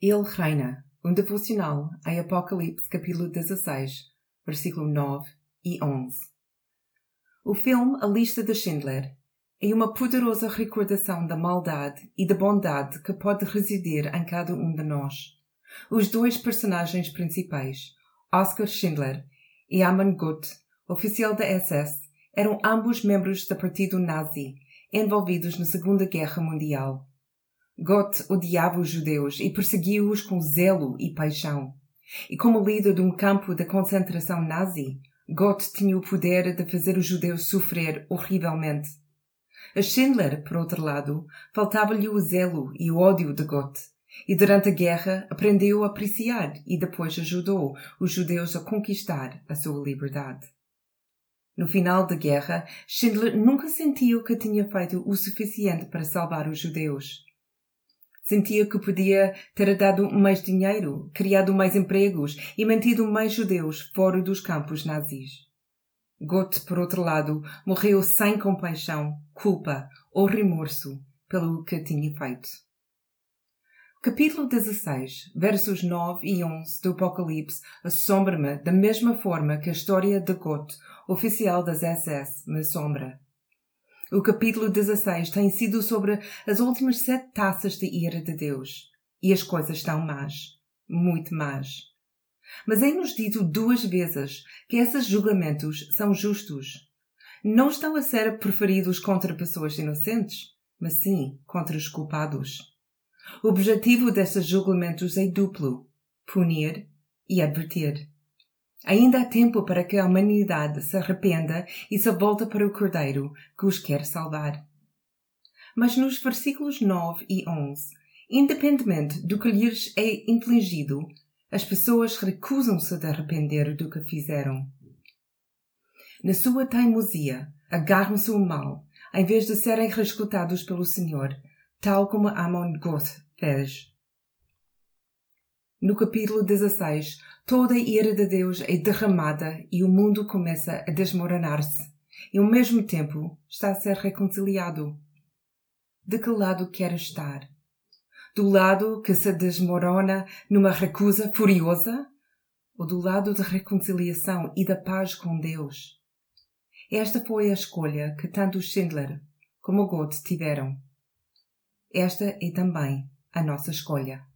Ele reina. Um devocional em Apocalipse capítulo 16, versículo 9 e 11. O filme A Lista de Schindler é uma poderosa recordação da maldade e da bondade que pode residir em cada um de nós. Os dois personagens principais, Oskar Schindler e Amon Gut, oficial da SS, eram ambos membros do partido nazi, envolvidos na Segunda Guerra Mundial. Gott odiava os judeus e perseguiu-os com zelo e paixão. E como líder de um campo de concentração nazi, Gott tinha o poder de fazer os judeus sofrer horrivelmente. A Schindler, por outro lado, faltava-lhe o zelo e o ódio de Gott, e durante a guerra aprendeu a apreciar e depois ajudou os judeus a conquistar a sua liberdade. No final da guerra, Schindler nunca sentiu que tinha feito o suficiente para salvar os judeus. Sentia que podia ter dado mais dinheiro, criado mais empregos e mantido mais judeus fora dos campos nazis. Gott, por outro lado, morreu sem compaixão, culpa ou remorso pelo que tinha feito. Capítulo 16, versos 9 e 11 do Apocalipse assombra-me da mesma forma que a história de Gott, oficial das SS, me assombra. O capítulo 16 tem sido sobre as últimas sete taças de ira de Deus. E as coisas estão más. Muito más. Mas é-nos dito duas vezes que esses julgamentos são justos. Não estão a ser preferidos contra pessoas inocentes, mas sim contra os culpados. O objetivo desses julgamentos é duplo: punir e advertir. Ainda há tempo para que a humanidade se arrependa e se volte para o Cordeiro que os quer salvar. Mas nos versículos 9 e 11, independentemente do que lhes é infligido, as pessoas recusam-se de arrepender do que fizeram. Na sua teimosia, agarram-se ao mal, em vez de serem rescatados pelo Senhor, tal como Amon Goth fez. No capítulo 16, toda a ira de Deus é derramada e o mundo começa a desmoronar-se e ao mesmo tempo está a ser reconciliado. De que lado quer estar? Do lado que se desmorona numa recusa furiosa? Ou do lado da reconciliação e da paz com Deus? Esta foi a escolha que tanto Schindler como Gott tiveram. Esta é também a nossa escolha.